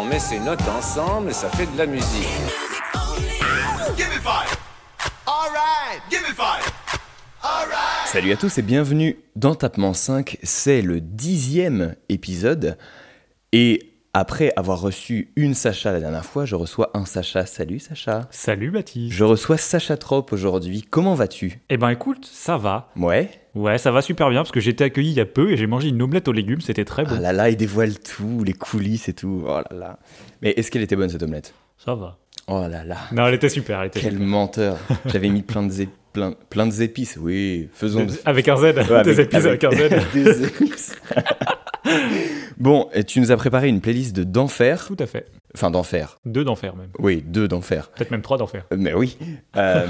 On met ses notes ensemble et ça fait de la musique. Salut à tous et bienvenue dans Tapement 5. C'est le dixième épisode. Et après avoir reçu une Sacha la dernière fois, je reçois un Sacha. Salut Sacha. Salut Baptiste. Je reçois Sacha Trop aujourd'hui. Comment vas-tu? Eh ben écoute, ça va. Ouais. Ouais, ça va super bien parce que j'ai été accueilli il y a peu et j'ai mangé une omelette aux légumes, c'était très bon. Ah là là, il dévoile tout, les coulisses et tout. Oh là là. Mais est-ce qu'elle était bonne cette omelette? Ça va. Oh là là. Non, elle était super, elle était Quel super. menteur. J'avais mis plein de, plein, plein de épices. Oui, faisons. Avec un Z, Ouais, des épices avec, un Z. des épices. bon, et tu nous as préparé une playlist de d'enfer. Tout à fait. Enfin, d'enfer. Deux d'enfer même. Oui, deux d'enfer. Peut-être même trois d'enfer. Mais oui. Euh,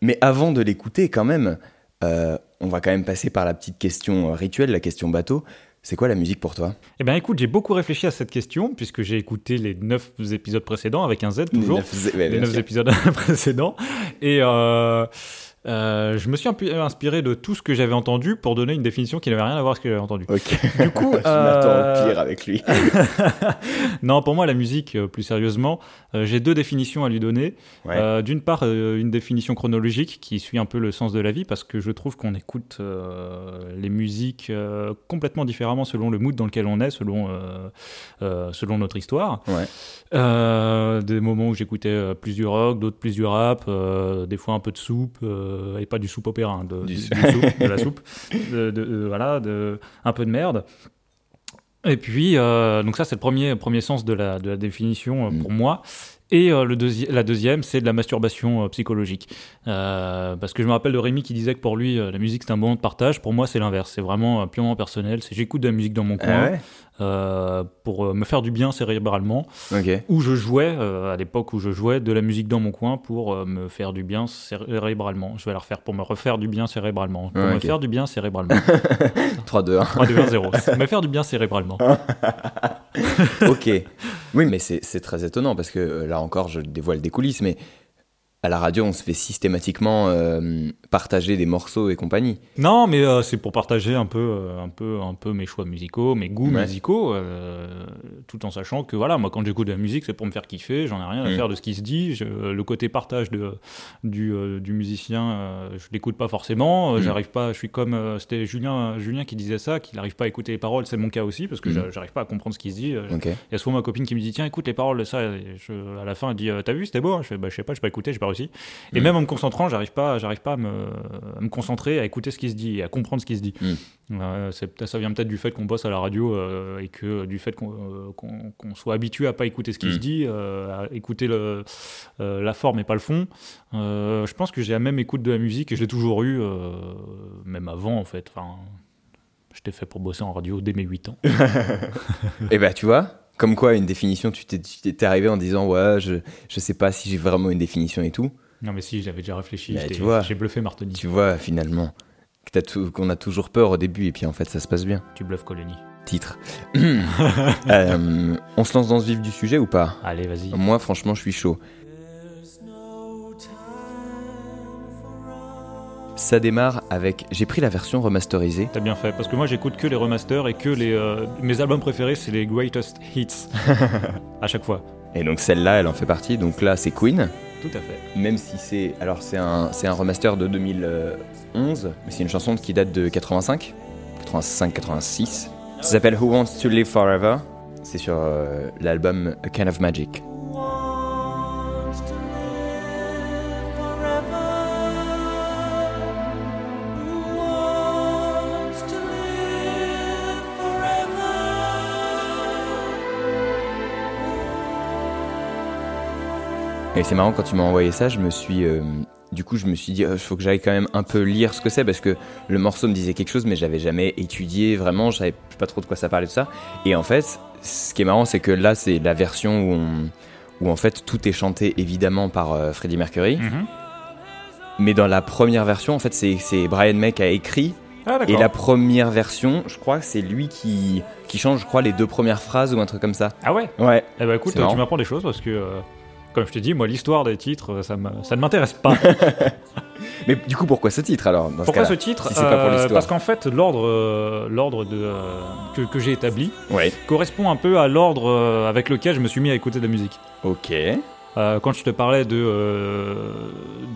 mais avant de l'écouter, quand même, euh, on va quand même passer par la petite question rituelle, la question bateau. C'est quoi la musique pour toi? Eh ben écoute, j'ai beaucoup réfléchi à cette question puisque j'ai écouté les neuf épisodes précédents avec un Z toujours. Les neuf zé- ouais, les bien neuf sûr. épisodes précédents. Et euh, euh, je me suis un peu inspiré de tout ce que j'avais entendu pour donner une définition qui n'avait rien à voir avec ce que j'avais entendu. Ok. Du coup, Je m'attends euh, au pire avec lui. non, pour moi, la musique, euh, plus sérieusement, euh, j'ai deux définitions à lui donner. Ouais. D'une part, une définition chronologique qui suit un peu le sens de la vie, parce que je trouve qu'on écoute les musiques complètement différemment selon le mood dans lequel on est, selon, selon notre histoire. Ouais. Des moments où j'écoutais plus du rock, d'autres plus du rap, des fois un peu de soupe, euh, et pas du soupe opéra, hein, de, Du- du- du soupe, de la soupe, de, de- voilà, un peu de merde. Et puis, euh, donc ça, c'est le premier, premier sens de la, de la définition euh, Mm. pour moi. Et euh, le deuxi- la deuxième, c'est de la masturbation euh, psychologique. Euh, parce que je me rappelle de Rémi qui disait que pour lui, la musique, c'est un moment de partage. Pour moi, c'est l'inverse. C'est vraiment purement personnel. C'est j'écoute de la musique dans mon coin Ah ouais? euh, pour me faire du bien cérébralement. Ok. Où je jouais, à l'époque où je jouais, de la musique dans mon coin pour me faire du bien cérébralement. Je vais la refaire pour me refaire du bien cérébralement. Pour Ouais, me faire du bien cérébralement. 3, 2, 1. 3, 2, 1, 0. Me faire du bien cérébralement. ok. Oui, mais c'est très étonnant parce que euh, là encore, je dévoile des coulisses, mais à la radio, on se fait systématiquement euh, partager des morceaux et compagnie. Non, mais euh, c'est pour partager un peu, euh, un peu, un peu mes choix musicaux, mes goûts Ouais. musicaux, tout en sachant que voilà, moi quand j'écoute de la musique, c'est pour me faire kiffer. J'en ai rien à Mm. faire de ce qui se dit. Je- le côté partage de, du, du musicien, je l'écoute pas forcément. Mm. J'arrive pas. Je suis comme c'était Julien, Julien qui disait ça, qu'il n'arrive pas à écouter les paroles. C'est mon cas aussi parce que Mm. j'a- j'arrive pas à comprendre ce qui se dit. Il y a souvent ma copine qui me dit tiens écoute les paroles de ça et je- à la fin elle dit t'as vu c'était beau hein? Je fais bah je sais pas j'ai pas écouté j'ai pas réussi et Mm. même en me concentrant j'arrive pas j'arrive pas à me, à me concentrer à écouter ce qui se dit et à comprendre ce qui se dit Mm. Euh, ça vient peut-être du fait qu'on bosse à la radio euh, et que du fait qu'on euh, qu'on- soit habitué à pas écouter ce qui Mm. se dit euh, à écouter le, la forme et pas le fond je pense que j'ai la même écoute de la musique et je l'ai toujours eu même avant en fait enfin J'étais fait pour bosser en radio dès mes 8 ans. Et bah, tu vois, comme quoi, une définition, tu t'es- tu t'es arrivé en disant, ouais, je, je sais pas si j'ai vraiment une définition et tout. Non mais si, j'avais déjà réfléchi. J'ai bluffé Martoni. Tu vois, finalement, que t'as tout- qu'on a toujours peur au début et puis en fait, ça se passe bien. Tu bluffes Colonie. Titre. Euh, on se lance dans ce vif du sujet ou pas? Allez, vas-y. Moi, franchement, je suis chaud. Ça démarre avec. J'ai pris la version remasterisée. T'as bien fait, parce que moi j'écoute que les remasters et que les. euh, mes albums préférés, c'est les greatest hits. à chaque fois. Et donc celle-là, elle en fait partie. Donc là, c'est Queen. Tout à fait. Même si c'est. Alors, c'est un, c'est un remaster de 2011, mais c'est une chanson qui date de 85, 85-86. Ça s'appelle Who Wants to Live Forever. C'est sur euh, l'album A Kind of Magic. Et c'est marrant quand tu m'as envoyé ça, je me suis, euh, du coup, je me suis dit, il faut que j'aille quand même un peu lire ce que c'est parce que le morceau me disait quelque chose, mais j'avais jamais étudié vraiment, je savais pas trop de quoi ça parlait de ça. Et en fait, ce qui est marrant, c'est que là, c'est la version où on, où en fait tout est chanté évidemment par euh, Freddie Mercury. Mhm. Mais dans la première version, en fait, c'est Brian May qui a écrit. Ah, Et la première version, je crois que c'est lui qui, qui change, je crois, les deux premières phrases ou un truc comme ça. Ah ouais? Ouais. Eh ben écoute, tu m'apprends des choses parce que, euh, comme je te dis, moi, l'histoire des titres, ça, ne m'intéresse pas. Mais du coup, pourquoi ce titre alors dans Pourquoi ce titre si pas pour Euh. Parce qu'en fait, l'ordre euh, l'ordre de, euh, que, que j'ai établi Ouais. correspond un peu à l'ordre avec lequel je me suis mis à écouter de la musique. Ok. Euh, quand je te parlais de, euh,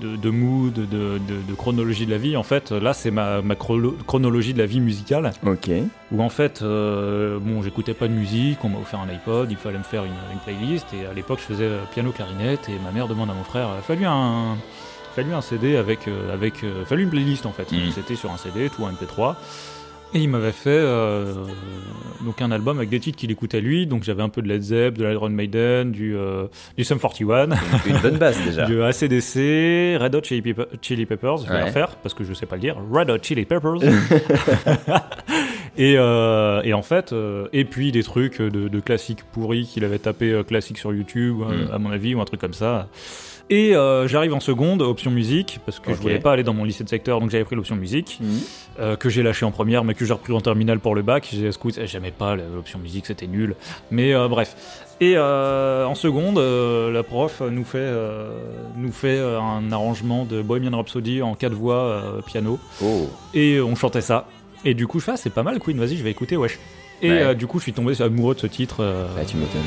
de, de mood, de, de, de chronologie de la vie, en fait, là, c'est ma, ma chrono- chronologie de la vie musicale. Ok. Où en fait, euh, bon, j'écoutais pas de musique, on m'a offert un iPod, il fallait me faire une, une playlist, et à l'époque, je faisais euh, piano clarinette, et ma mère demande à mon frère, euh, fallu un, fallu un CD avec, euh, avec, fallu une playlist en fait. Mhm. C'était sur un CD, tout en MP3. Et il m'avait fait euh, donc un album avec des titres qu'il écoutait lui, donc j'avais un peu de Led Zepp, de l'Iron Maiden, du, euh, du Sum 41, Donc, une bonne base déjà. du ACDC, Red Hot Chili, Pepper- Chili Peppers, je vais Ouais. le refaire parce que je sais pas le dire, Red Hot Chili Peppers. et, euh, et en fait, euh, et puis des trucs de, de classiques pourris qu'il avait tapé euh, classique sur YouTube, euh, Mm. à mon avis, ou un truc comme ça. Et euh, j'arrive en seconde, option musique, parce que je Ok. voulais pas aller dans mon lycée de secteur, donc j'avais pris l'option musique, Mhm. euh, que j'ai lâché en première, mais que j'ai repris en terminale pour le bac. J'ai écoute, j'aimais pas l'option musique, c'était nul. Mais euh, bref. Et en seconde, la prof nous fait, nous fait un arrangement de Bohemian Rhapsody en quatre voix piano, Oh. et on chantait ça. Et du coup, je fais, ah, c'est pas mal, Queen, vas-y, je vais écouter, wesh. Et Ouais. du coup, je suis tombé amoureux de ce titre. euh, Ah, tu m'étonnes.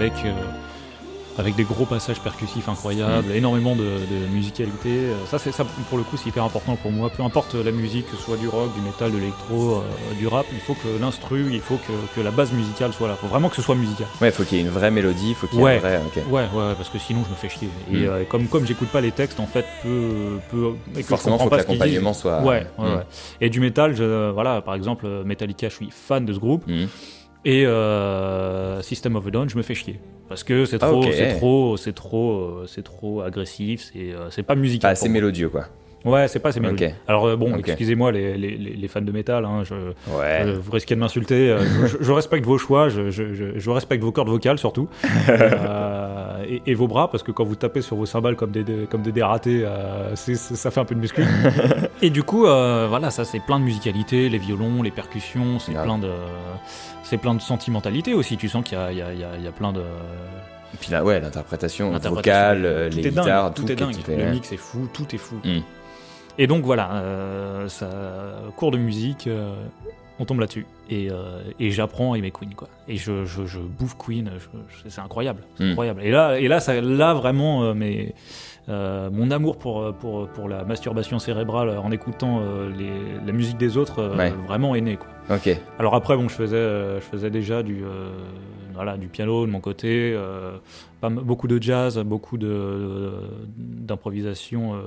Avec, euh, avec des gros passages percussifs incroyables, énormément de, de musicalité. Euh, Ça, c'est ça pour le coup, c'est hyper important pour moi. Peu importe la musique, que ce soit du rock, du métal, de l'électro, euh, du rap, il faut que l'instru, il faut que, que la base musicale soit là. Il faut vraiment que ce soit musical. Ouais, faut qu'il y ait une vraie mélodie, faut qu'il y ait Ouais. un vrai. Ouais, ouais, parce que sinon je me fais chier. Et Mm. euh, comme, comme j'écoute pas les textes, en fait, peu. peu et que je Forcément, comprends faut pas que l'accompagnement soit. Ouais, ouais, Mm. ouais. Et du métal, je, voilà, par exemple, Metallica, je suis fan de ce groupe. Et euh, System of a Down, je me fais chier. Parce que c'est Ah, trop, c'est trop, c'est trop, euh, c'est trop agressif, c'est euh, c'est pas musical. assez pour moi. mélodieux, quoi. Ouais, c'est pas assez mélodieux. Alors euh, bon, excusez-moi les, les, les- fans de métal, hein, je, Ouais. euh, vous risquez de m'insulter. je, je respecte vos choix, je, je, je- je respecte vos cordes vocales surtout. Euh, et, et vos bras, parce que quand vous tapez sur vos cymbales comme des, des- comme des dératés, euh, c'est- c'est- ça fait un peu de muscu. et du coup, voilà, ça c'est plein de musicalité, les violons, les percussions, c'est plein de. C'est plein de sentimentalité aussi. Tu sens qu'il y y y a- il y a plein de. Et puis là, ouais, l'interprétation vocale, euh, les est dingue, guitares, tout, tout est dingue. Le mix est fou, tout est fou. Mm. Et donc voilà, euh, ça, cours de musique, euh, on tombe là-dessus. Et, euh, et j'apprends à aimer Queen, quoi. Et je, je, je bouffe Queen, c'est incroyable, Mm. incroyable. Et là, et là, ça, là vraiment, mais, euh, mon amour pour, pour, pour la masturbation cérébrale en écoutant euh, les- la musique des autres, euh, Ouais. vraiment est né, quoi. Alors après, bon, je faisais, euh, je faisais déjà du, euh, voilà, du piano de mon côté, euh, pas beaucoup de jazz, beaucoup de d'improvisation euh,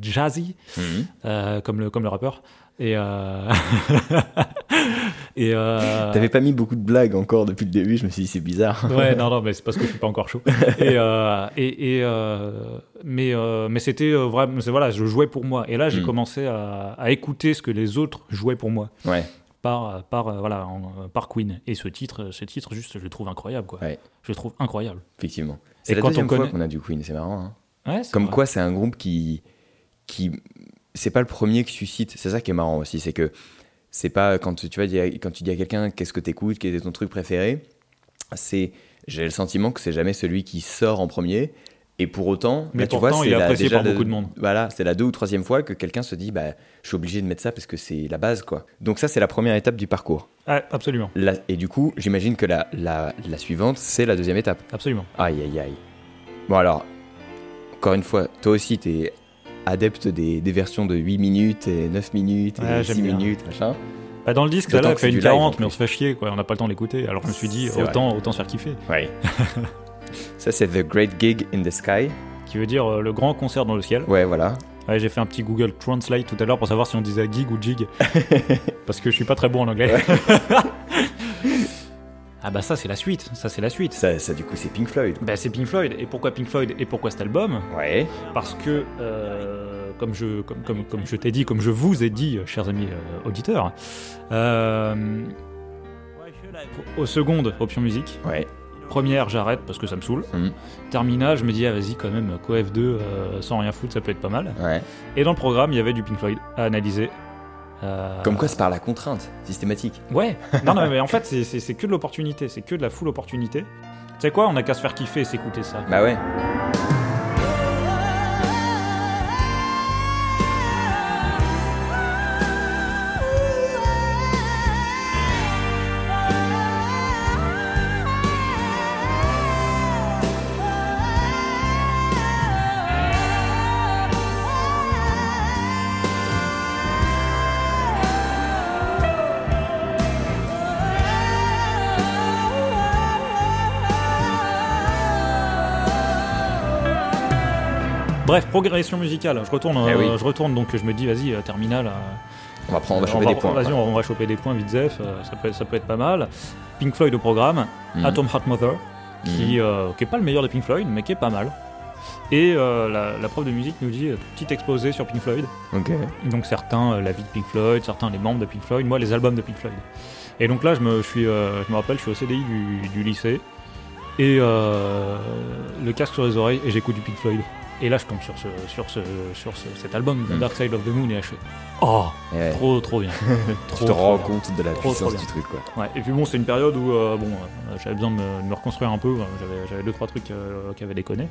jazzy, Mhm. euh, comme le comme le rappeur. Et euh, et euh, T'avais pas mis beaucoup de blagues encore depuis le début, je me suis dit c'est bizarre. Ouais, non, non, mais c'est parce que je suis pas encore chaud. Et, euh, et, et, euh, mais, mais c'était vraiment, voilà, je jouais pour moi. Et là, j'ai Mm. commencé à, à écouter ce que les autres jouaient pour moi Ouais. par, par, voilà, en- par Queen. Et ce titre, ce titre, juste, je le trouve incroyable, quoi. Ouais. Je le trouve incroyable. Effectivement. C'est la quand on fois qu'on a du Queen, c'est marrant. hein. Ouais, Comme vrai. quoi, c'est un groupe qui, qui, c'est pas le premier qui suscite. C'est ça qui est marrant aussi, c'est que c'est pas quand tu dire, quand tu dis à quelqu'un qu'est-ce que t'écoutes, quel est ton truc préféré, c'est, j'ai le sentiment que c'est jamais celui qui sort en premier. Et pour autant, Mais là, tu pourtant, vois, il est apprécié par beaucoup de monde. Voilà, c'est la deux ou troisième fois que quelqu'un se dit, bah, je suis obligé de mettre ça parce que c'est la base, quoi. Donc ça, c'est la première étape du parcours. Absolument, La- et du coup, j'imagine que la, la, la suivante, c'est la deuxième étape. absolument. Aïe, aïe, aïe. Bon, alors, encore une fois, toi aussi, t'es adepte des, des versions de 8 minutes et 9 minutes Ouais, et j'aime 6 bien. minutes, machin. Bah, dans le disque, là, elle fait une du live, en 40, mais on se fait chier, quoi. On n'a pas le temps de l'écouter. Alors je me suis dit, autant, autant se faire kiffer. Ouais. Ça, c'est The Great Gig in the Sky. Qui veut dire euh, le grand concert dans le ciel. Ouais, voilà. Ouais, j'ai fait un petit Google Translate tout à l'heure pour savoir si on disait gig ou jig. Parce que je suis pas très bon en anglais. ah bah ça c'est la suite, ça c'est la suite. Ça, ça, du coup, c'est Pink Floyd. Bah c'est Pink Floyd. Et pourquoi Pink Floyd et pourquoi cet album? Ouais. Parce que, euh, comme je, comme, comme, comme je t'ai dit, comme je vous ai dit, euh, chers amis euh, auditeurs, euh, au seconde, option musique. Ouais. Première, j'arrête parce que ça me saoule. Mhm. Terminal, je me dis, ah vas-y, quand même, Coef 2 euh, sans rien foutre, ça peut être pas mal. Ouais. Et dans le programme, il y avait du Pink Floyd à analyser. Euh, Comme quoi, c'est par la contrainte systématique. Ouais, non, non, mais en fait, c'est- que de l'opportunité, c'est que de la full opportunité. Tu sais quoi, on a qu'à se faire kiffer et s'écouter ça. Bah ouais. Bref, progression musicale. Je retourne, Eh euh, oui. je retourne donc je me dis, vas-y, euh, terminal. euh, On va prendre, on va choper des points. Vas-y, on, va choper des points vite zef, ça, peut, ça peut être pas mal. Pink Floyd au programme, Mhm. Atom Heart Mother, qui, euh, qui est pas le meilleur de Pink Floyd, mais qui est pas mal. Et euh, la, la prof de musique nous dit euh, petit exposé sur Pink Floyd. Donc certains euh, la vie de Pink Floyd, certains les membres de Pink Floyd, moi les albums de Pink Floyd. Et donc là je me, je suis, je me rappelle, je suis au CDI du, du lycée et le casque sur les oreilles et j'écoute du Pink Floyd. Et là je tombe sur, ce, sur, ce, sur ce- cet album Mm. Dark Side of the Moon et là je fais oh ouais. trop trop bien. Tu Trop, te trop rends bien. compte de la Trop, puissance du truc, quoi. Ouais, et puis bon, c'est une période où euh, bon, euh, j'avais besoin de me, de me reconstruire un peu. euh, J'avais, deux trois trucs euh, qui avaient déconné.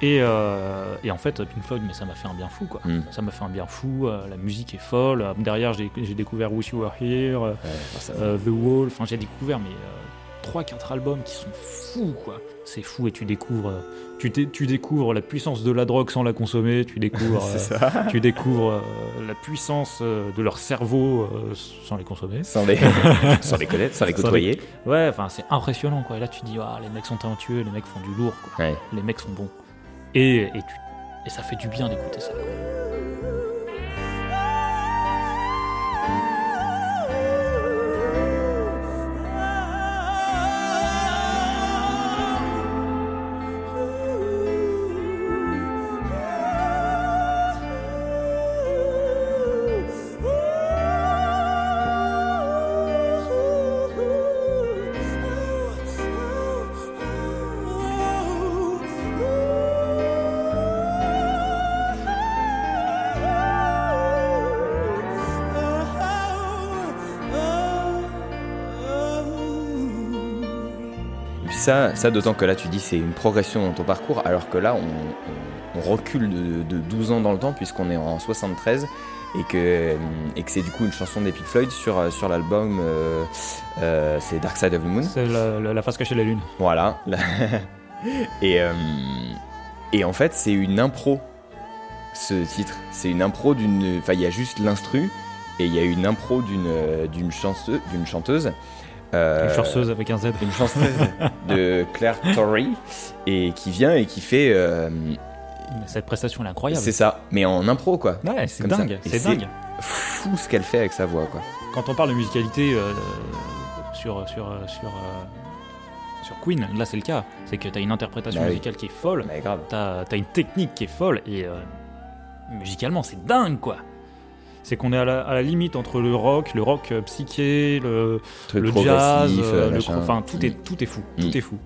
Et, et en fait, Pink Floyd, mais ça m'a fait un bien fou, quoi. Mm. Ça m'a fait un bien fou. la musique est folle. derrière, j'ai, découvert Wish You Were Here, Ouais, euh, The Wall. Enfin, j'ai découvert mais euh, trois, quatre albums qui sont fous, quoi. C'est fou et tu découvres, euh, tu, dé- tu découvres la puissance de la drogue sans la consommer. Tu découvres, euh, ça. tu découvres euh, la puissance de leur cerveau euh, sans les consommer. Sans les, sans les connaître, sans les Sans côtoyer. Ouais, enfin c'est impressionnant quoi. Et là tu dis, ah, les mecs sont talentueux, les mecs font du lourd quoi. Ouais. Les mecs sont bons. Et, et, tu, et ça fait du bien d'écouter ça. quoi. Ça, ça d'autant que là tu dis c'est une progression dans ton parcours, alors que là on, on- on recule de, de 12 ans dans le temps puisqu'on est en 73 et que, et que c'est du coup une chanson des Pink Floyd sur, euh, sur l'album euh, euh, c'est Dark Side of the Moon. C'est la, la- la face cachée de la lune. Voilà. et, euh, et en fait c'est une impro ce titre. C'est une impro d'une... Enfin il y a juste l'instru et il y a une impro d'une euh, d'une chanteuse. Euh, Une chanceuse avec un Z. une chanteuse de Claire Torrey et qui vient et qui fait euh, Cette prestation elle est incroyable. c'est ça mais en impro quoi Ouais, c'est dingue. C'est dingue. fou ce qu'elle fait avec sa voix quoi Quand on parle de musicalité euh, sur, sur, sur, sur Queen, là c'est le cas. C'est que t'as une interprétation Bah oui. musicale qui est folle. grave T'as as une technique qui est folle et musicalement c'est dingue quoi. C'est qu'on est à la, à la limite entre le rock, le rock euh, psyché, le, jazz, euh, euh, le enfin tout est Mm. tout est fou, Mm. tout est fou.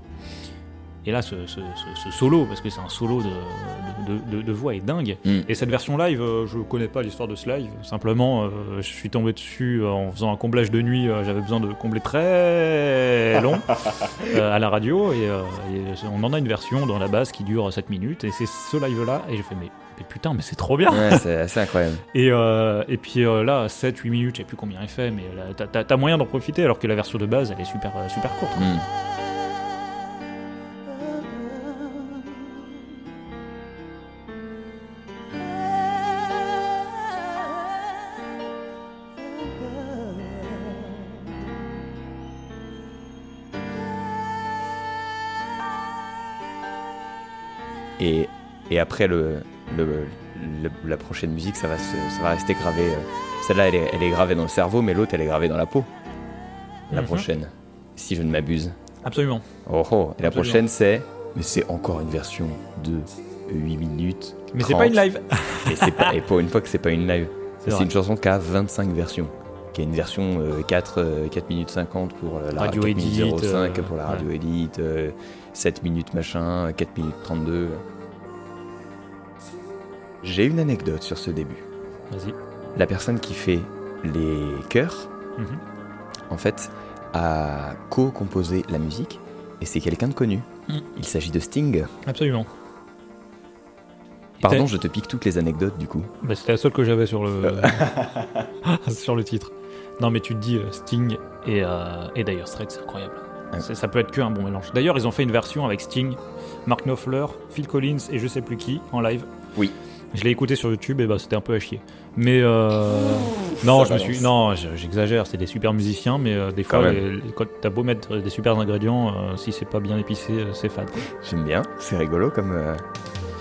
Et là, ce, ce- ce- ce solo, parce que c'est un solo de, de, de- de voix, est dingue. Mm. Et cette version live, euh, je connais pas l'histoire de ce live. Simplement, euh, je suis tombé dessus en faisant un comblage de nuit. euh, J'avais besoin de combler très long à la radio. Et, et on en a une version dans la base qui dure 7 minutes. Et c'est ce live-là. Et j'ai fait, mais, mais putain, mais c'est trop bien! ouais c'est assez incroyable Et, euh, et puis euh, là, 7-8 minutes, je sais plus combien il fait, mais t'as- moyen d'en profiter alors que la version de base, elle est super, euh, super courte. quoi. Mm. Et, et après le, le, la, la prochaine musique, ça va, se- ça va rester gravé. euh, Celle-là, elle est, elle est gravée dans le cerveau, mais l'autre, elle est gravée dans la peau. La Mhm. prochaine, si je ne m'abuse. Absolument. Oh oh, et la Absolument. prochaine, c'est. Mais c'est encore une version de 8 minutes. Mais c'est 30. pas une live. Et, pas, et pour une fois que c'est pas une live. C'est une chanson qui a 25 versions. Qui a une version euh, 4, euh, 4 minutes 50 pour euh, la Radio 4 minutes edit, 05 euh, pour la radio edit, euh, 7 minutes machin, 4 minutes 32. J'ai une anecdote sur ce début. Vas-y. La personne qui fait les chœurs, Mhm. en fait, a co-composé la musique et c'est quelqu'un de connu. Mm. Il s'agit de Sting. Absolument. Pardon, je te pique toutes les anecdotes du coup. Bah, C'était la seule que j'avais sur le sur le titre. Non, mais tu te dis euh, Sting et, euh, et Straits, c'est incroyable. Ça peut être que un bon mélange. D'ailleurs, ils ont fait une version avec Sting, Mark Knopfler, Phil Collins et je sais plus qui en live. Oui. Je l'ai écouté sur YouTube et bah c'était un peu à chier. Mais euh, non, je me suis non, je- j'exagère. C'est des super musiciens, mais euh, des Quand fois, les- les- quand t'as beau mettre des super ingrédients, euh, si c'est pas bien épicé, euh, c'est fade. J'aime bien, c'est rigolo comme, euh,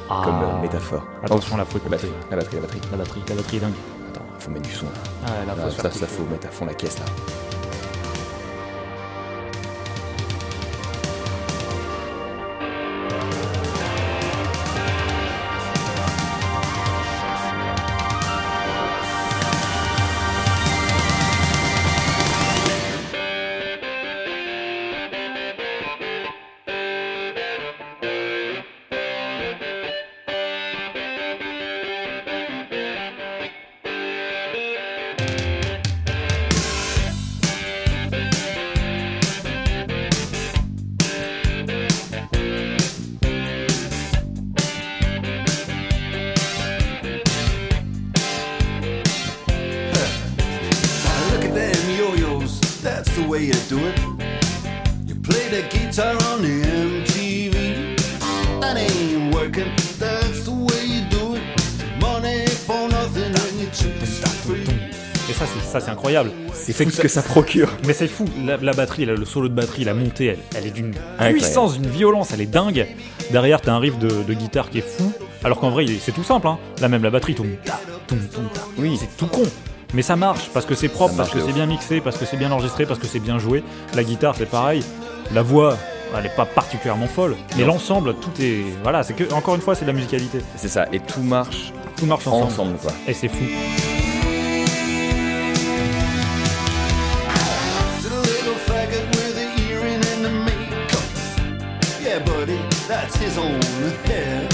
comme Ah. euh, métaphore. Attention, la faute. La batterie, la batterie, la batterie. La batterie, la batterie est dingue. Attends, faut mettre du son là. Ah, Là, faut se ça, ça, faut mettre à fond la caisse là. Ça, c'est ça, c'est incroyable. C'est fou ce que ça procure. Mais c'est fou, la, la batterie, le solo de batterie, la montée, elle, elle est d'une puissance, d'une violence, elle est dingue. Derrière, t'as un riff de, de guitare qui est fou. Alors qu'en vrai, c'est tout simple, hein. Là même, la batterie tombe, ta, ta. Oui. c'est tout con. Mais ça marche parce que c'est propre, parce que c'est bien mixé, parce que c'est bien enregistré, parce que c'est bien joué. La guitare, c'est pareil. La voix, elle est pas particulièrement folle. Mais l'ensemble, tout est. Voilà, c'est que, encore une fois, c'est de la musicalité. C'est ça, et tout marche Tout marche ensemble. ensemble quoi. Et c'est fou. That's his own hair.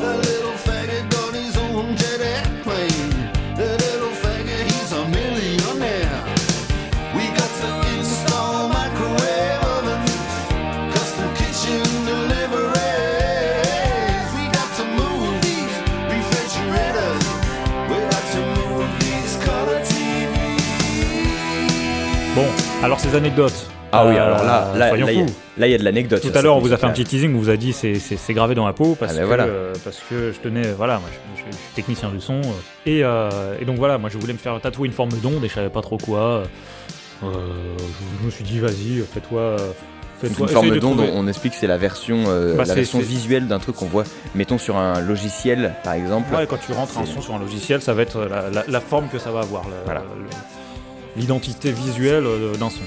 The little faggot got his own jet airplane. The little faggot, he's a millionaire. We got to install microwave oven, custom kitchen deliveries. We got to move these refrigerators. We got to move these color TVs. Bon, alors ces anecdotes. Ah oui, Euh, alors là, là, il y a- de l'anecdote. Tout à l'heure, on vous a fait un petit teasing, on vous a dit c'est gravé dans la peau parce, Ah ben que, euh, parce que je tenais, voilà, moi je, suis technicien du son euh, et, et donc voilà, moi je voulais me faire tatouer une forme d'onde et je savais pas trop quoi. Je, me suis dit vas-y, fais-toi, une forme d'onde, on explique que c'est la version, Bah, la version visuelle d'un truc qu'on voit, mettons sur un logiciel par exemple. Ouais, quand tu rentres un son sur un logiciel, ça va être la, forme que ça va avoir, l'identité visuelle d'un son.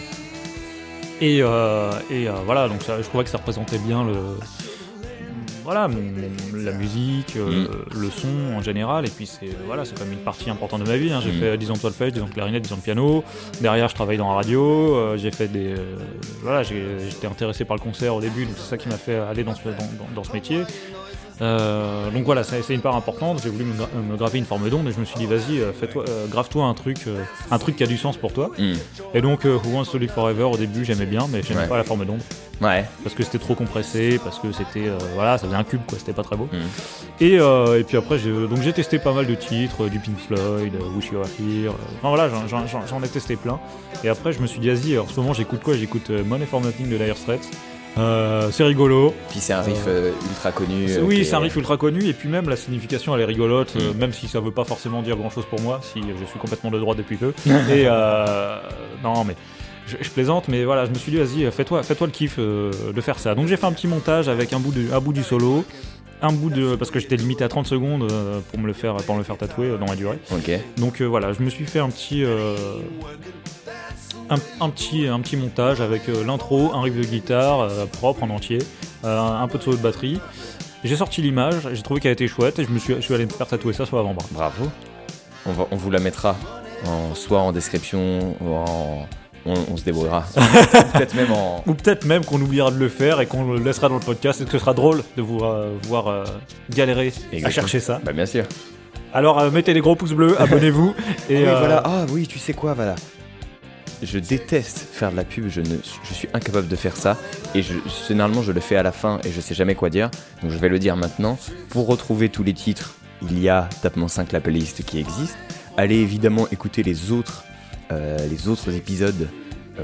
Et, euh, et euh, voilà, donc ça, je trouvais que ça représentait bien le, voilà, mon- mon- la musique, euh, le son en général. Et puis c'est voilà, c'est quand même une partie importante de ma vie. hein. J'ai Mm. fait 10 ans de solfège, 10 ans de clarinette, 10 ans de piano. Derrière, je travaille dans la radio. euh, j'ai fait des, euh, voilà, j'ai- j'étais intéressé par le concert au début, donc c'est ça qui m'a fait aller dans ce, dans, dans- dans ce métier. Euh, donc voilà, c'est une part importante. J'ai voulu me, gra- me graver une forme d'onde et je me suis dit, vas-y, euh, fais-toi, euh, grave-toi un truc, euh, un truc qui a du sens pour toi. Hmm. Et donc, Who Wants to Live Forever, au début, j'aimais bien, mais j'aimais Ouais. pas la forme d'onde Ouais. parce que c'était trop compressé, parce que c'était, voilà, ça faisait un cube, quoi. C'était pas très beau. Hmm. Et, et puis après, j'ai, donc j'ai testé pas mal de titres, du Pink Floyd, Wish You Were Here. enfin voilà, j'en, ai testé plein. Et après, je me suis dit, vas-y, en ce moment, j'écoute quoi? J'écoute Money for Nothing de Dire Straits. Euh, c'est rigolo. Puis c'est un riff euh, ultra connu. euh, Oui, est- c'est un riff ultra connu, et puis même la signification elle est rigolote, euh, Mm. même si ça veut pas forcément dire grand chose pour moi, si je suis complètement de droite depuis peu. et euh, non, mais je, je plaisante, mais voilà, je me suis dit, vas-y, fais-toi fais -toi le kiff euh, de faire ça. Donc j'ai fait un petit montage avec un bout du, un bout du solo. Un bout de. Parce que j'étais limité à 30 secondes euh, pour me le faire, pour me le faire tatouer euh, dans la durée. Donc euh, voilà, je me suis fait un petit. euh, un, un petit, un petit montage avec l'intro, un riff de guitare propre en entier, un peu de solo de batterie. J'ai sorti l'image, j'ai trouvé qu'elle était chouette et je me suis, je suis allé me faire tatouer ça sur l'avant-bras. Bravo. On, va, on vous la mettra en, soit en description, ou en. On, on se débrouillera. Peut-être même en. Ou peut-être même qu'on oubliera de le faire et qu'on le laissera dans le podcast et que ce sera drôle de vous euh, voir euh, galérer à chercher ça. Bah, bien sûr. Alors euh, mettez les gros pouces bleus, abonnez-vous et oui, euh, voilà. Ah oui, tu sais quoi, voilà. Je déteste faire de la pub, je, ne, je suis incapable de faire ça. Et je, généralement, je le fais à la fin et je sais jamais quoi dire. Donc je vais le dire maintenant. Pour retrouver tous les titres, il y a Tapement 5, la playlist qui existe. Allez évidemment écouter les autres, les autres épisodes. euh,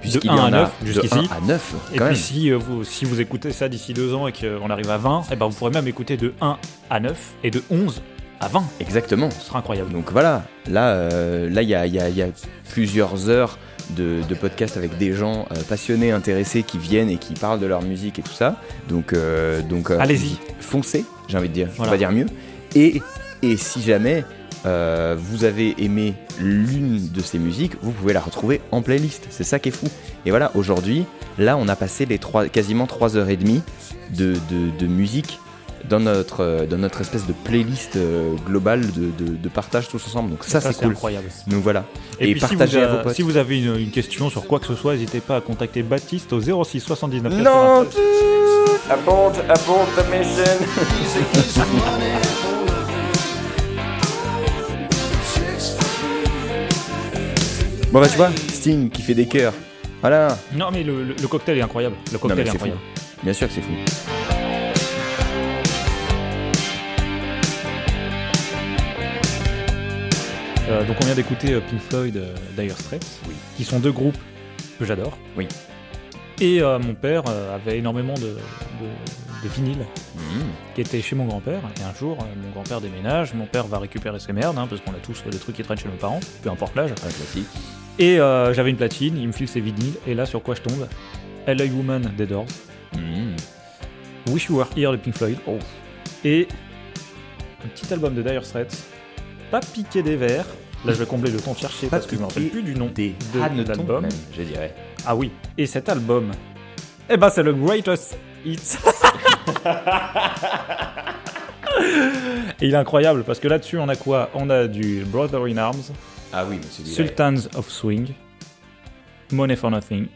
puisqu'il y 1 à en a 9 de jusqu'ici. 1 à 9, Et puis si, euh, vous, si vous écoutez ça d'ici deux ans et qu'on arrive à 20, eh ben vous pourrez même écouter de 1 à 9 et de 11 à 20. Exactement. Ce sera incroyable. Donc voilà, là, euh, là, il y a, y a- y a plusieurs heures de, de podcasts avec des gens euh, passionnés, intéressés, qui viennent et qui parlent de leur musique et tout ça. Donc, euh, donc, euh, Allez-y. foncez, j'ai envie de dire. Je Voilà. peux pas dire mieux. Et, et si jamais euh, vous avez aimé l'une de ces musiques, vous pouvez la retrouver en playlist. C'est ça qui est fou. Et voilà, aujourd'hui, là, on a passé les trois, quasiment 3 heures et demie de, de, de musique dans notre, euh, dans notre espèce de playlist euh, globale de, de, de partage tous ensemble. Donc ça, c'est cool. incroyable. Donc voilà. Et, Et puis si vous, partagez à vos potes. si vous avez une, une question sur quoi que ce soit, n'hésitez pas à contacter Baptiste au 06 79 Non, 93. abort, abort the mission. Bon bah tu vois, Sting qui fait des chœurs. Voilà. Non mais le, le- le cocktail est incroyable. Le cocktail mais est c'est incroyable. fou. Bien sûr que c'est fou. Euh, donc on vient d'écouter euh, Pink Floyd, euh, Dire Straits, Oui. qui sont deux groupes que j'adore. Oui. Et euh, mon père euh, avait énormément de, de, de vinyles Mhm. qui étaient chez mon grand-père. Et un jour, euh, mon grand-père déménage, mon père va récupérer ses merdes, hein, parce qu'on a tous euh, des trucs qui traînent chez nos parents, peu importe l'âge. Un classique. Et euh, j'avais une platine, il me file ses vinyles, et là sur quoi je tombe? LA Woman des Doors, Mhm. Wish You Were Here de Pink Floyd, et un petit album de Dire Straits, pas piqué des verres. Là je vais combler le temps de chercher Pas parce que je me rappelle plus du nom Des de l'album. je dirais. Ah oui, et cet album, eh ben c'est le Greatest Hits. et il est incroyable parce que là-dessus on a quoi? On a du Brother in Arms, Ah oui, Diray. Sultans of Swing, Money for Nothing,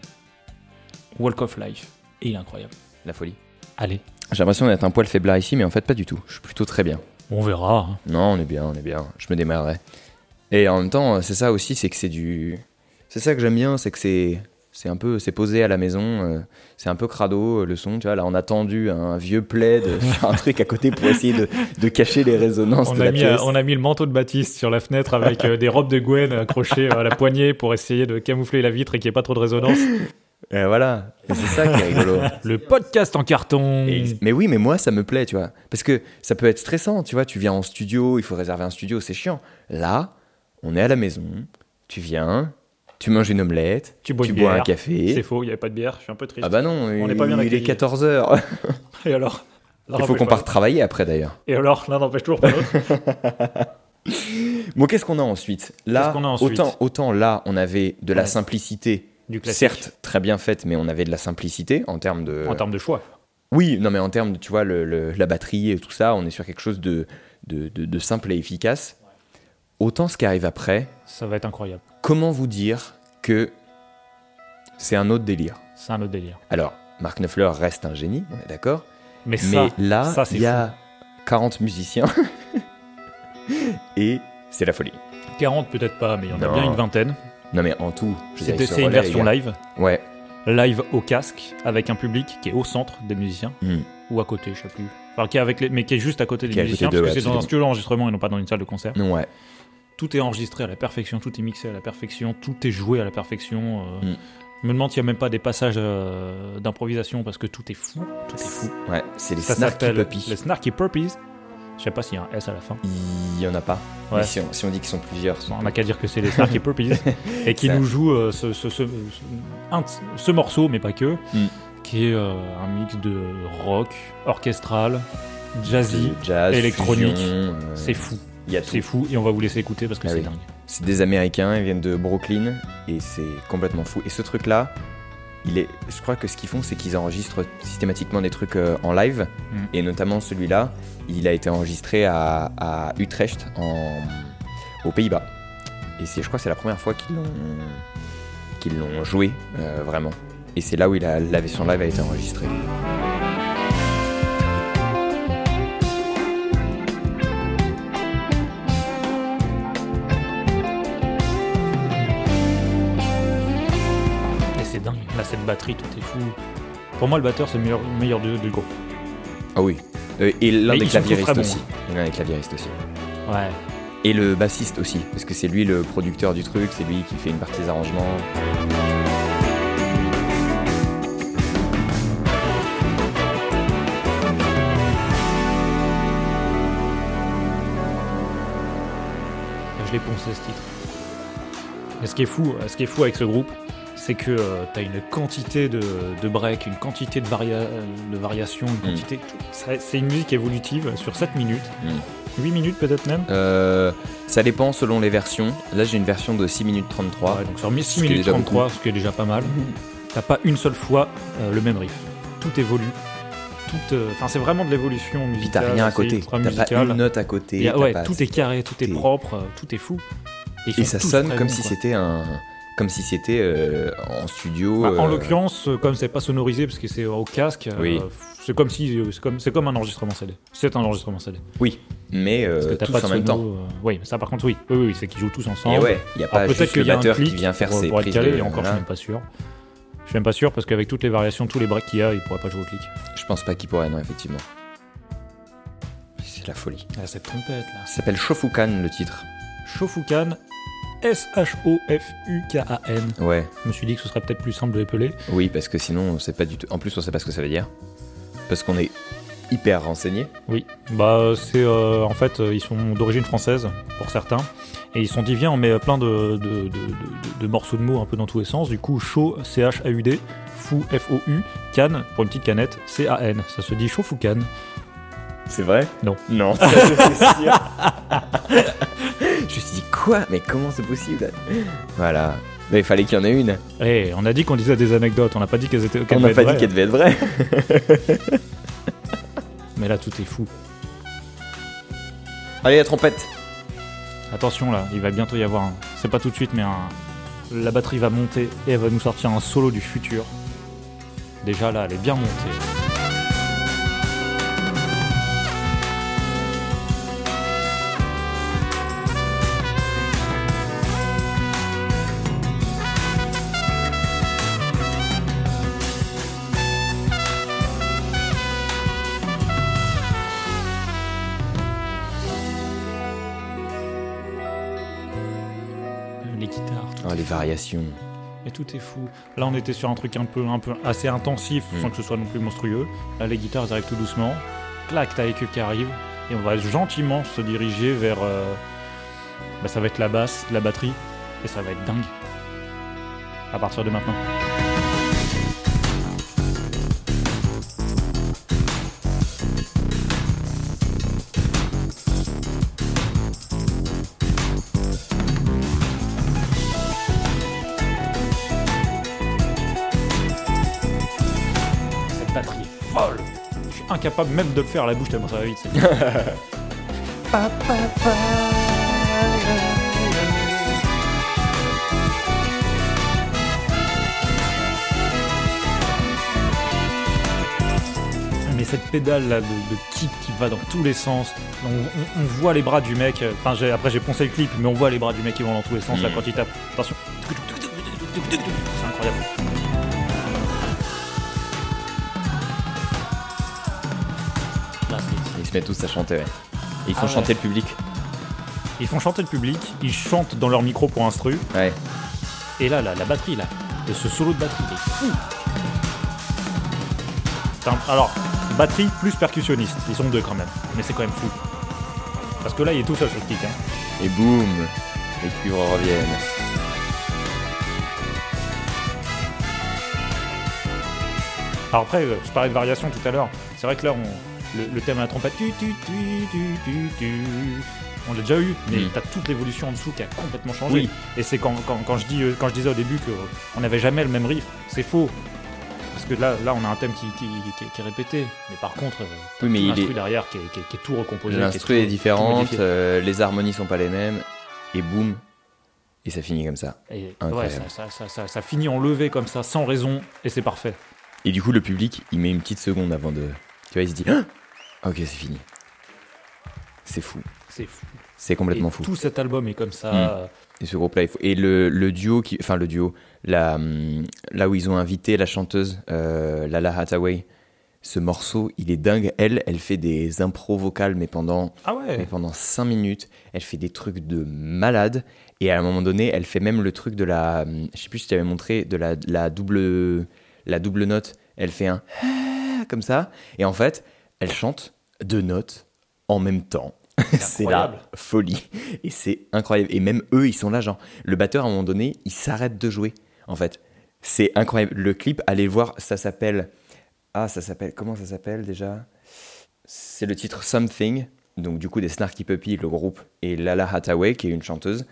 Walk of Life. Et il est incroyable. La folie. Allez, J'ai l'impression d'être un poil faiblard ici, mais en fait pas du tout. Je suis plutôt très bien. on verra. hein. Non, on est bien, on est bien. Je me démarrerai. Et en même temps, c'est ça aussi, c'est que c'est du. C'est ça que j'aime bien, c'est que c'est. C'est un peu, c'est posé à la maison, euh, c'est un peu crado euh, le son, tu vois. Là, on a tendu un vieux plaid, sur un truc à côté pour essayer de, de cacher les résonances On de a, la mis, pièce. on a mis le manteau de Baptiste sur la fenêtre avec euh, des robes de Gwen accrochées à la poignée pour essayer de camoufler la vitre et qu'il n'y ait pas trop de résonance. Et voilà, Et c'est ça qui est rigolo. Le podcast en carton. Et- mais oui, mais moi, ça me plaît, tu vois. Parce que ça peut être stressant, tu vois. Tu viens en studio, il faut réserver un studio, c'est chiant. Là, on est à la maison, tu viens, tu manges une omelette, Tu bois une bois un café. C'est faux, il n'y avait pas de bière, je suis un peu triste. Ah bah non, On il, n'est pas bien il est accueillis. 14h. Et alors Il faut qu'on parte travailler après d'ailleurs. Et alors L'un n'empêche toujours pas l'autre. Bon, qu'est-ce qu'on a ensuite? Là, a ensuite? autant, autant là, on avait de la Ouais. simplicité, Du certes très bien faite, mais on avait de la simplicité en termes de. En termes de choix. Oui, non, mais en termes de, tu vois, le, le- la batterie et tout ça, on est sur quelque chose de, de, de- de simple et efficace. Autant ce qui arrive après, Ça va être incroyable. Comment vous dire que c'est un autre délire C'est un autre délire. Alors, Mark Knopfler reste un génie, on est d'accord Mais ça, Mais là, ça, c'est il y a 40 musiciens et c'est la folie. 40 peut-être pas, mais il y en a bien une vingtaine. Non, mais en tout, c'est une relaient, version live. Ouais. Live au casque, avec un public qui est au centre des musiciens. Hmm. Ou à côté, je sais plus. Enfin, qui est avec les, mais qui est juste à côté des Qui musiciens, parce que c'est dans un studio d'enregistrement et non pas dans une salle de concert. Ouais. Tout est enregistré à la perfection, tout est mixé à la perfection, tout est joué à la perfection. euh, Mm. Je me demande s'il n'y a même pas des passages euh, d'improvisation parce que tout est fou. Tout est fou. Ouais, c'est les Ça Snarky Puppy. les Snarky Puppies. Je sais pas s'il y a un S à la fin. Il y en a pas. Ouais. Mais si on, si on dit qu'ils sont plusieurs, on n'a qu'à dire que c'est les Snarky Puppies et qui nous jouent euh, ce, ce, ce- un- ce morceau, mais pas que, Mm. qui est euh, un mix de rock orchestral, jazzy, jazz, électronique. c'est fou. C'est fou et on va vous laisser écouter parce que Ah c'est oui. dingue. C'est des Américains, ils viennent de Brooklyn et c'est complètement fou. Et ce truc-là, il est, je crois que ce qu'ils font, c'est qu'ils enregistrent systématiquement des trucs euh, en live Mm. et notamment celui-là, il a été enregistré à, à Utrecht, en, aux Pays-Bas. Et c'est, je crois, que c'est la première fois qu'ils l'ont, qu'ils l'ont joué euh, vraiment. Et c'est là où il a, la version live a été enregistrée. Batterie, tout est fou. Pour moi, le batteur, c'est le meilleur, le meilleur du, du groupe. Ah oui. Euh, et l'un des claviéristes aussi. Et l'un des claviéristes aussi. Ouais. Et le bassiste aussi, parce que c'est lui le producteur du truc, c'est lui qui fait une partie des arrangements. Je l'ai poncé ce titre. Et ce qui est fou, ce qui est fou avec ce groupe, c'est que euh, t'as une quantité de, de breaks, une quantité de, varia- de variations, une Mm. quantité. C'est une musique évolutive sur 7 minutes, Mm. 8 minutes peut-être même. Euh, ça dépend selon les versions. Là, j'ai une version de 6 minutes 33. Ouais, donc sur 6 Ce qui est minutes déjà 33, ce qui est déjà pas mal. T'as pas une seule fois euh, le même riff. Tout évolue. Tout, euh, Enfin, c'est vraiment de l'évolution Puis musicale. t'as rien à côté. T'as pas une note à côté. A- ouais, pas- tout est carré, tout est propre, euh, tout est fou. Et ça sonne comme si c'était un, comme si c'était euh, en studio. Bah, En euh, l'occurrence, euh, comme c'est pas sonorisé parce que c'est au casque, euh, c'est comme si c'est comme un enregistrement CD. C'est un enregistrement CD. Oui, mais Parce que tous pas en même temps. oui, mais ça par contre oui, oui, oui, c'est qu'ils jouent tous ensemble. Et ouais, il y a pas juste le batteur qui vient faire pour, ses pour prises calé, de- et encore je voilà. suis même pas sûr. Je suis même pas sûr parce qu'avec toutes les variations, tous les breaks qu'il y a, il pourrait pas jouer au clic. Je pense pas qu'il pourrait, non, effectivement. C'est la folie. Ah, cette trompette là. Ça s'appelle Shofukan le titre. Shofukan, S-H-O-F-U-K-A-N. Ouais, Je me suis dit que ce serait peut-être plus simple de l'épeler. oui, parce que sinon, on sait pas du tout. En plus, on sait pas ce que ça veut dire. Parce qu'on est hyper renseigné. Oui, bah c'est euh, en fait ils sont d'origine française pour certains et ils sont dit viens on met plein de, de, de- de- de- de morceaux de mots un peu dans tous les sens. Du coup chaud C H A U D, fou F O U, can pour une petite canette C A N. Ça se dit chaud fou can. C'est vrai Non. Non, ça, c'est sûr. Je me suis dit, quoi? Mais comment c'est possible? Voilà. Mais il fallait qu'il y en ait une. Eh, on a dit qu'on disait des anecdotes, on n'a pas dit qu'elles étaient. qu'elles On n'a devaient pas être dit vraies. qu'elle devait être vraie. Mais là tout est fou. Allez, la trompette. Attention là, il va bientôt y avoir un. C'est pas tout de suite mais un. La batterie va monter et elle va nous sortir un solo du futur. Déjà là, elle est bien montée. Variations. Et tout est fou. Là, on était sur un truc un peu, un peu assez intensif, Mm. sans que ce soit non plus monstrueux. Là, les guitares elles arrivent tout doucement. Clac, t'as les queues qui arrivent. Et on va gentiment se diriger vers. euh, bah, ça va être la basse, la batterie. Et ça va être dingue. À partir de maintenant. Incapable même de le faire à la bouche tellement ça va vite. c'est fou. Mais cette pédale là de, de kick qui va dans tous les sens, on, on- on voit les bras du mec. euh, Enfin, j'ai- après j'ai poncé le clip, mais on voit les bras du mec qui vont dans tous les sens là Mm. quand il tape. Attention, c'est incroyable. Mettent tous à chanter, ouais. Et ils font Ah ouais. chanter le public. Ils font chanter le public, ils chantent dans leur micro pour instru, Ouais. et là, la, la batterie, là, et ce solo de batterie, il est fou. Alors, batterie plus percussionniste, ils sont deux quand même, mais c'est quand même fou. Parce que là, il est tout seul sur le kick. Hein. Et boum Les cuivres reviennent. Alors après, euh, je parlais de variation tout à l'heure, c'est vrai que là, on, le, le thème à la trompette. Tu, tu, tu, tu, tu, tu. On l'a déjà eu, mais Mm. t'as toute l'évolution en dessous qui a complètement changé. Oui. Et c'est quand, quand, quand je dis, euh, quand je disais au début qu'on n'avait jamais le même riff, c'est faux. Parce que là, là, on a un thème qui, qui, qui est- qui est répété. Mais par contre, euh, Oui, mais l'instru est- derrière qui est, tout recomposé. L'instru est différente, euh, les harmonies sont pas les mêmes, et boum, et ça finit comme ça. Et ouais, Incroyable. ça, ça, ça, ça- ça finit en levée comme ça, sans raison, et c'est parfait. Et du coup, le public, il met une petite seconde avant de. Tu vois, il se dit Ah ok, c'est fini. C'est fou. C'est fou. C'est complètement Et fou. Tout cet album est comme ça. Mm. euh, Et ce groupe-là, il faut- Et le, le duo, qui... enfin le duo, la, là où ils ont invité la chanteuse euh, Lala Hathaway, ce morceau, il est dingue. Elle, elle fait des impros vocales, mais pendant, Ah ouais. mais pendant 5 minutes, elle fait des trucs de malade. Et à un moment donné, elle fait même le truc de la, je sais plus si tu avais montré, de la, la double, la double note. Elle fait un comme ça. Et en fait, elle chante deux notes en même temps. C'est la folie. Et c'est incroyable. Et même eux, ils sont là, genre, le batteur, à un moment donné, il s'arrête de jouer. En fait, c'est incroyable. Le clip, allez le voir, ça s'appelle. Ah, ça s'appelle. Comment ça s'appelle déjà? C'est le titre Something. Donc, du coup, des Snarky Puppy, le groupe, et Lala Hathaway, qui est une chanteuse.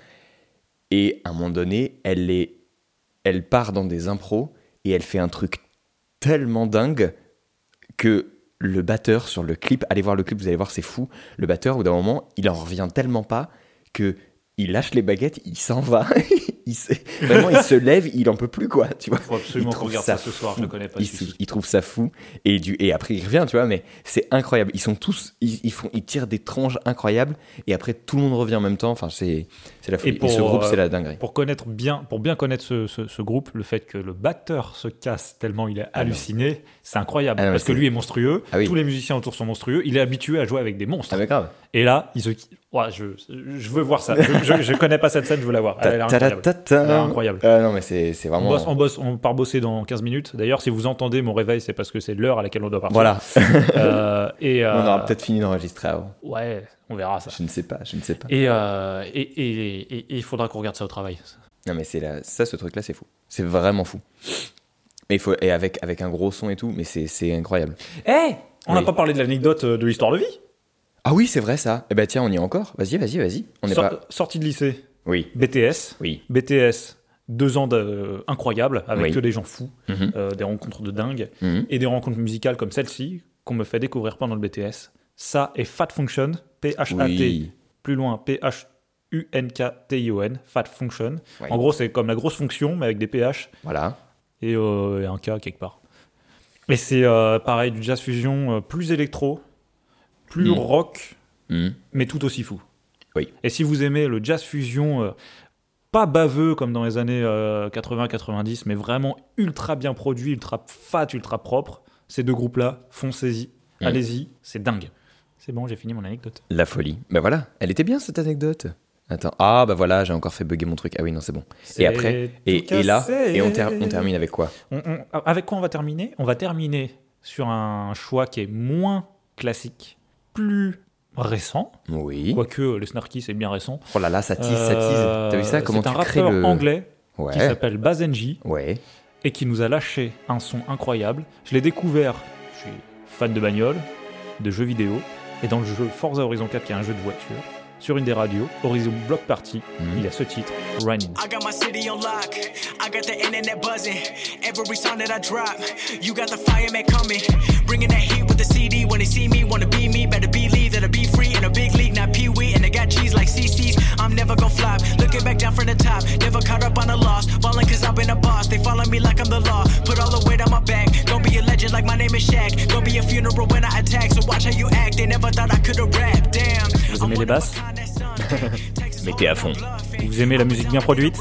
Et à un moment donné, elle, est, elle part dans des impros et elle fait un truc tellement dingue que le batteur sur le clip, allez voir le clip, vous allez voir, c'est fou. Le batteur, au bout d'un moment, il en revient tellement pas que il lâche les baguettes, il s'en va. il se- Vraiment, il se lève, il en peut plus, quoi. Tu vois Faut absolument qu'on regarde ça ce soir, je le connais pas, Il, il trouve ça fou. Et, du, et après, il revient, tu vois, mais c'est incroyable. Ils sont tous, ils, ils font, ils tirent des tranches incroyables. Et après, tout le monde revient en même temps. Enfin, c'est c'est la folie. Et, pour, ce groupe, euh, c'est la dinguerie. Pour connaître bien, pour bien connaître ce, ce- ce groupe, le fait que le batteur se casse tellement il est Ah halluciné, c'est incroyable. Ah non, parce que lui est monstrueux, Ah oui. tous les musiciens autour sont monstrueux, il est habitué à jouer avec des monstres. Ah, mais grave. Et là, il se, ouais, je, je veux voir ça. Je, je, je connais pas cette scène, je veux la voir. Elle a l'air incroyable. Incroyable. Ah non, mais c'est On vraiment. bosse, on bosse, on part bosser dans 15 minutes. D'ailleurs, si vous entendez mon réveil, c'est parce que c'est l'heure à laquelle on doit partir. Voilà. Euh, et euh, On aura peut-être fini d'enregistrer avant. Ouais, on verra ça. Je ne sais pas, je ne sais pas. Et euh, et- et- et- il faudra qu'on regarde ça au travail. Non, mais c'est la... ça, ce truc-là, c'est fou. C'est vraiment fou. Et, il faut... et avec, avec un gros son et tout, mais c'est incroyable. Eh On n'a Oui. pas parlé de l'anecdote euh, de l'histoire de vie. Ah oui, c'est vrai ça. Eh ben tiens, on y est encore. Vas-y, vas-y, vas-y. On Sor- pas. Sortie de lycée, Oui, BTS. oui. BTS, deux ans euh, incroyables, avec Oui. que des gens fous, Mhm. euh, des rencontres de dingue, Mhm. et des rencontres musicales comme celle-ci, qu'on me fait découvrir pendant le BTS. Ça et Fat Function, P-H-A-T, Oui. plus loin, P-H-U-N-K-T-I-O-N, Fat Function. En gros, c'est comme la grosse fonction, mais avec des PH Voilà. et, euh, et un K quelque part. Et c'est euh, pareil, du jazz fusion plus électro, plus Mhm. rock, Mhm. mais tout aussi fou. Oui. Et si vous aimez le jazz fusion, euh, pas baveux comme dans les années 80-90, mais vraiment ultra bien produit, ultra fat, ultra propre, ces deux groupes-là, foncez-y, Mhm. allez-y, c'est dingue. C'est bon, j'ai fini mon anecdote. La folie. Ben voilà, elle était bien cette anecdote. Attends. Ah bah voilà, j'ai encore fait bugger mon truc. Ah oui, non, c'est bon. Et après, et, et là, et on, ter- on termine avec quoi? On- on- avec quoi on va terminer? On va terminer sur un choix qui est moins classique, plus récent, Oui. quoique euh, les Snarky c'est bien récent. Oh là là, ça tease, ça Euh, tease. T'as vu ça Comment C'est tu un crées rappeur le. anglais qui s'appelle Bazenji Ouais. et qui nous a lâché un son incroyable. Je l'ai découvert, je suis fan de bagnole, de jeux vidéo, et dans le jeu Forza Horizon 4 qui est un jeu de voiture, sur une des radios, Horizon Block Party, Mhm. il y a ce titre, Running. I got my city on lock. I got the internet buzzing. Every song that I drop, you got the fireman coming. Bringing that heat with the CD. When they see me, wanna be me. Better got cheese like CC's. I'm never gonna flop. Looking back down from the top. Never caught up on a loss. Ballin' cause I've been a boss. They follow me like I'm the law. Put all the weight on my back. Gonna be a legend like my name is Shaq. Gonna be a funeral when I attack. So watch how you act. They never thought I could've rap. Damn. Vous aimez les basses? Mettez à fond. Vous aimez la musique bien produite?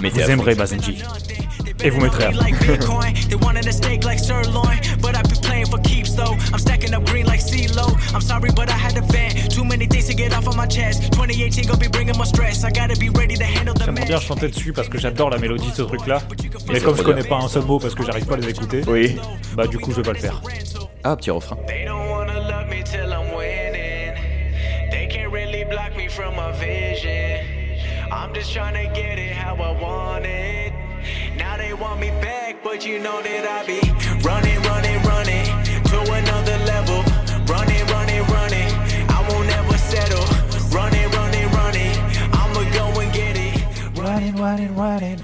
Mettez à Vous fond. aimerez Bazenji. Et vous mettrez à fond. Playing for keeps though. I'm stacking up green like CeeLo. I'm sorry, but I had to vent. Too many things to get off of my chest. 2018 gonna be bringing more stress. I gotta be ready to handle the J'aimerais bien chanter dessus parce que j'adore la mélodie de ce truc-là. Mais comme je connais pas un seul mot parce que j'arrive pas à les écouter, Oui. bah du coup je vais pas le faire. Ah, petit refrain. They don't wanna love me till I'm winning. They can't really block me from my vision. I'm just trying to get it how I want it. Now they want me back, but you know that I be running. Running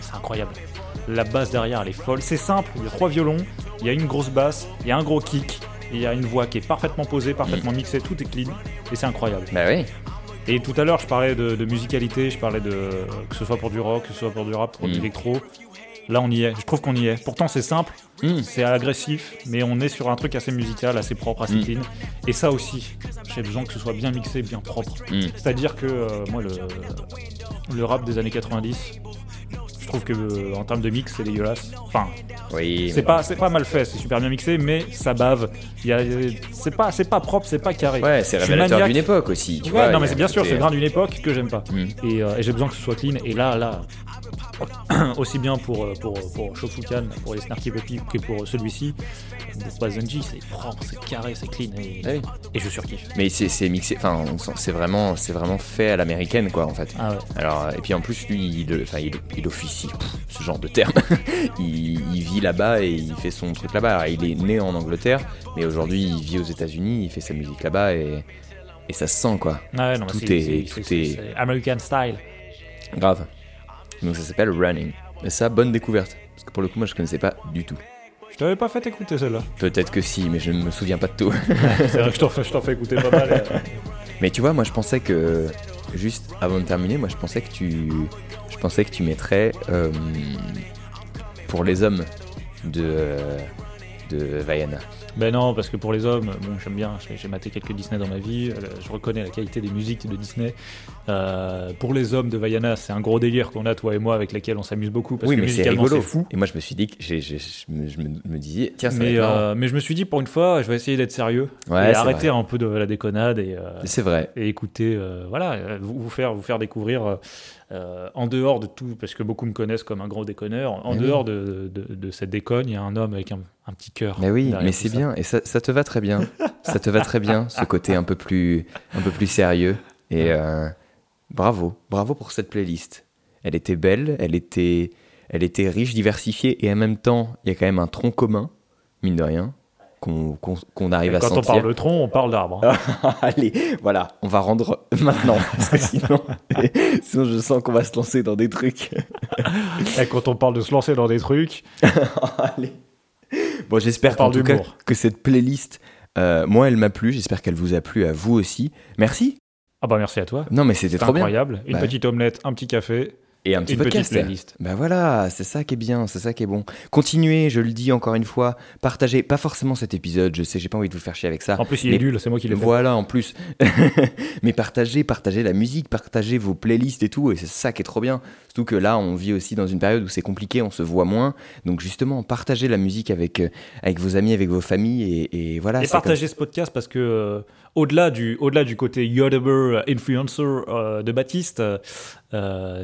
C'est incroyable. La basse derrière, elle est folle. C'est simple, il y a trois violons, il y a une grosse basse, il y a un gros kick, il y a une voix qui est parfaitement posée, parfaitement mixée, tout est clean, et c'est incroyable. Bah oui. Et tout à l'heure, je parlais de, de musicalité, je parlais de que ce soit pour du rock, que ce soit pour du rap, pour de Mm. l'électro. Là, on y est. Je trouve qu'on y est. Pourtant, c'est simple, Mm. c'est agressif, mais on est sur un truc assez musical, assez propre, assez Mm. clean. Et ça aussi, j'ai besoin que ce soit bien mixé, bien propre. Mm. C'est-à-dire que euh, moi, le, le rap des années 90, je trouve que euh, en termes de mix, c'est dégueulasse. Enfin, Oui. c'est pas, c'est pas mal fait, c'est super bien mixé, mais ça bave. C'est pas, c'est pas propre, c'est pas carré. Ouais, c'est révélateur d'une époque aussi. Tu Ouais, vois, non mais c'est bien sûr, c'est le grain d'une époque que j'aime pas. Mm. Et, euh, et j'ai besoin que ce soit clean. Et là, là, aussi bien pour, euh, pour, pour Shofukan, pour les Snarky Puppy, que pour celui-ci, pour Bazenji, c'est propre, c'est carré, c'est clean. Et, Ah oui. et je surkiffe. Mais c'est mixé, enfin, c'est vraiment, vraiment fait à l'américaine, quoi, en fait. Ah ouais. Alors, et puis en plus, lui, il, enfin, il, il officie, pff, ce genre de terme. il, il vit là-bas et il fait son truc là-bas. Il est né en Angleterre, mais aujourd'hui, il vit aux États-Unis, il fait sa musique là-bas et, et ça se sent, quoi. Ouais, non, Tout est- c'est- tout est- c'est American style. Grave. Donc ça s'appelle Running. Et ça, bonne découverte. Parce que pour le coup, moi, je connaissais pas du tout. Je t'avais pas fait écouter celle-là. Peut-être que si, mais je ne me souviens pas de tout. c'est vrai que je t'en fais, écouter pas mal. euh. Mais tu vois, moi je pensais que juste avant de terminer, moi je pensais que tu, je pensais que tu mettrais euh, pour les hommes de de Vaiana. Ben non, parce que pour les hommes, bon, j'aime bien, j'ai- j'ai maté quelques Disney dans ma vie, euh, je reconnais la qualité des musiques de Disney. Euh, pour les hommes de Vaiana, c'est un gros délire qu'on a, toi et moi, avec lesquels on s'amuse beaucoup, parce oui, que mais c'est rigolo. fou. Et moi je me suis dit que je, me, je me- me disais tiens ça Mais, euh, mais je me suis dit, pour une fois, je vais essayer d'être sérieux Ouais, et arrêter vrai. un peu de la déconnade et, euh, C'est vrai. et écouter, voilà, vous, vous faire, vous faire découvrir euh, en dehors de tout, parce que beaucoup me connaissent comme un gros déconneur, en Mais oui. dehors de, de- de cette déconne, il y a un homme avec un, un petit cœur. Mais oui, mais c'est bien et ça, ça te va très bien. ça te va très bien ce côté un peu plus un peu plus sérieux et euh, bravo, bravo pour cette playlist. Elle était belle, elle était elle était riche, diversifiée et en même temps, il y a quand même un tronc commun, mine de rien, qu'on arrive Et à quand sentir. on parle de tronc, on parle d'arbre. hein. Allez, voilà, on va rendre maintenant parce que sinon sinon je sens qu'on va se lancer dans des trucs. Et quand on parle de se lancer dans des trucs, Allez. Bon, j'espère qu'en tout cas que cette playlist, euh, moi, elle m'a plu. J'espère qu'elle vous a plu à vous aussi. Merci. Ah bah merci à toi. Non, mais c'était trop bien. incroyable. Une Bah. petite omelette, un petit café, Et un petit une petite podcast. playlist. Bah voilà, c'est ça qui est bien, c'est ça qui est bon. Continuez, je le dis encore une fois, partagez, pas forcément cet épisode, je sais, j'ai pas envie de vous faire chier avec ça. En plus, il Mais est nul, c'est moi qui l'ai fait. Voilà, en plus. Mais partagez, partagez la musique, partagez vos playlists et tout, et c'est ça qui est trop bien. Surtout que là, on vit aussi dans une période où c'est compliqué, on se voit moins. Donc justement, partagez la musique avec, euh, avec vos amis, avec vos familles, et, et voilà. Et comme partagez ce podcast parce que euh, au-delà du, au-delà du côté Yodeber influencer euh, de Baptiste,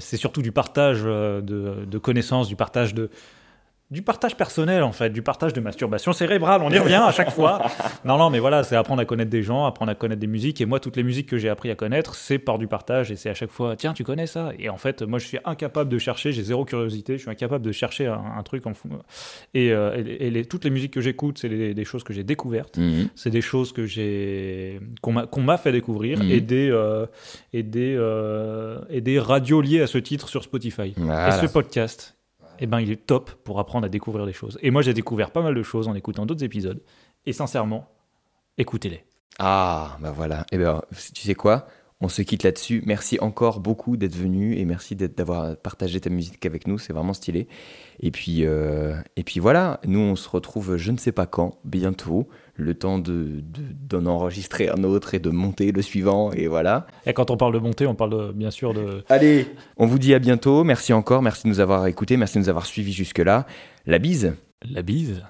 c'est surtout du partage euh, de connaissances, du partage de du partage personnel en fait, du partage de masturbation cérébrale, on y revient à chaque fois. Non non mais voilà, c'est apprendre à connaître des gens, apprendre à connaître des musiques et moi toutes les musiques que j'ai appris à connaître, c'est par du partage et c'est à chaque fois tiens, tu connais ça? Et en fait, moi je suis incapable de chercher, j'ai zéro curiosité, je suis incapable de chercher un, un truc en fou. Et, euh, et- et les- toutes les musiques que j'écoute, c'est des- choses que j'ai découvertes Mhm. c'est des choses que j'ai qu'on m'a fait découvrir Mhm. et des euh, et des euh, et des radios liées à ce titre sur Spotify. Voilà. Et ce podcast, eh ben il est top pour apprendre à découvrir des choses. Et moi j'ai découvert pas mal de choses en écoutant d'autres épisodes. Et sincèrement, écoutez-les. Ah, bah voilà. Et ben, tu sais quoi? On se quitte là-dessus. Merci encore beaucoup d'être venu et merci d'avoir partagé ta musique avec nous. C'est vraiment stylé. Et puis, euh, et puis voilà, nous on se retrouve je ne sais pas quand, bientôt. Le temps de, de- d'en enregistrer un autre et de monter le suivant. Et voilà. Et quand on parle de montée, on parle de- bien sûr de Allez, on vous dit à bientôt. Merci encore. Merci de nous avoir écoutés. Merci de nous avoir suivis jusque-là. La bise. la bise.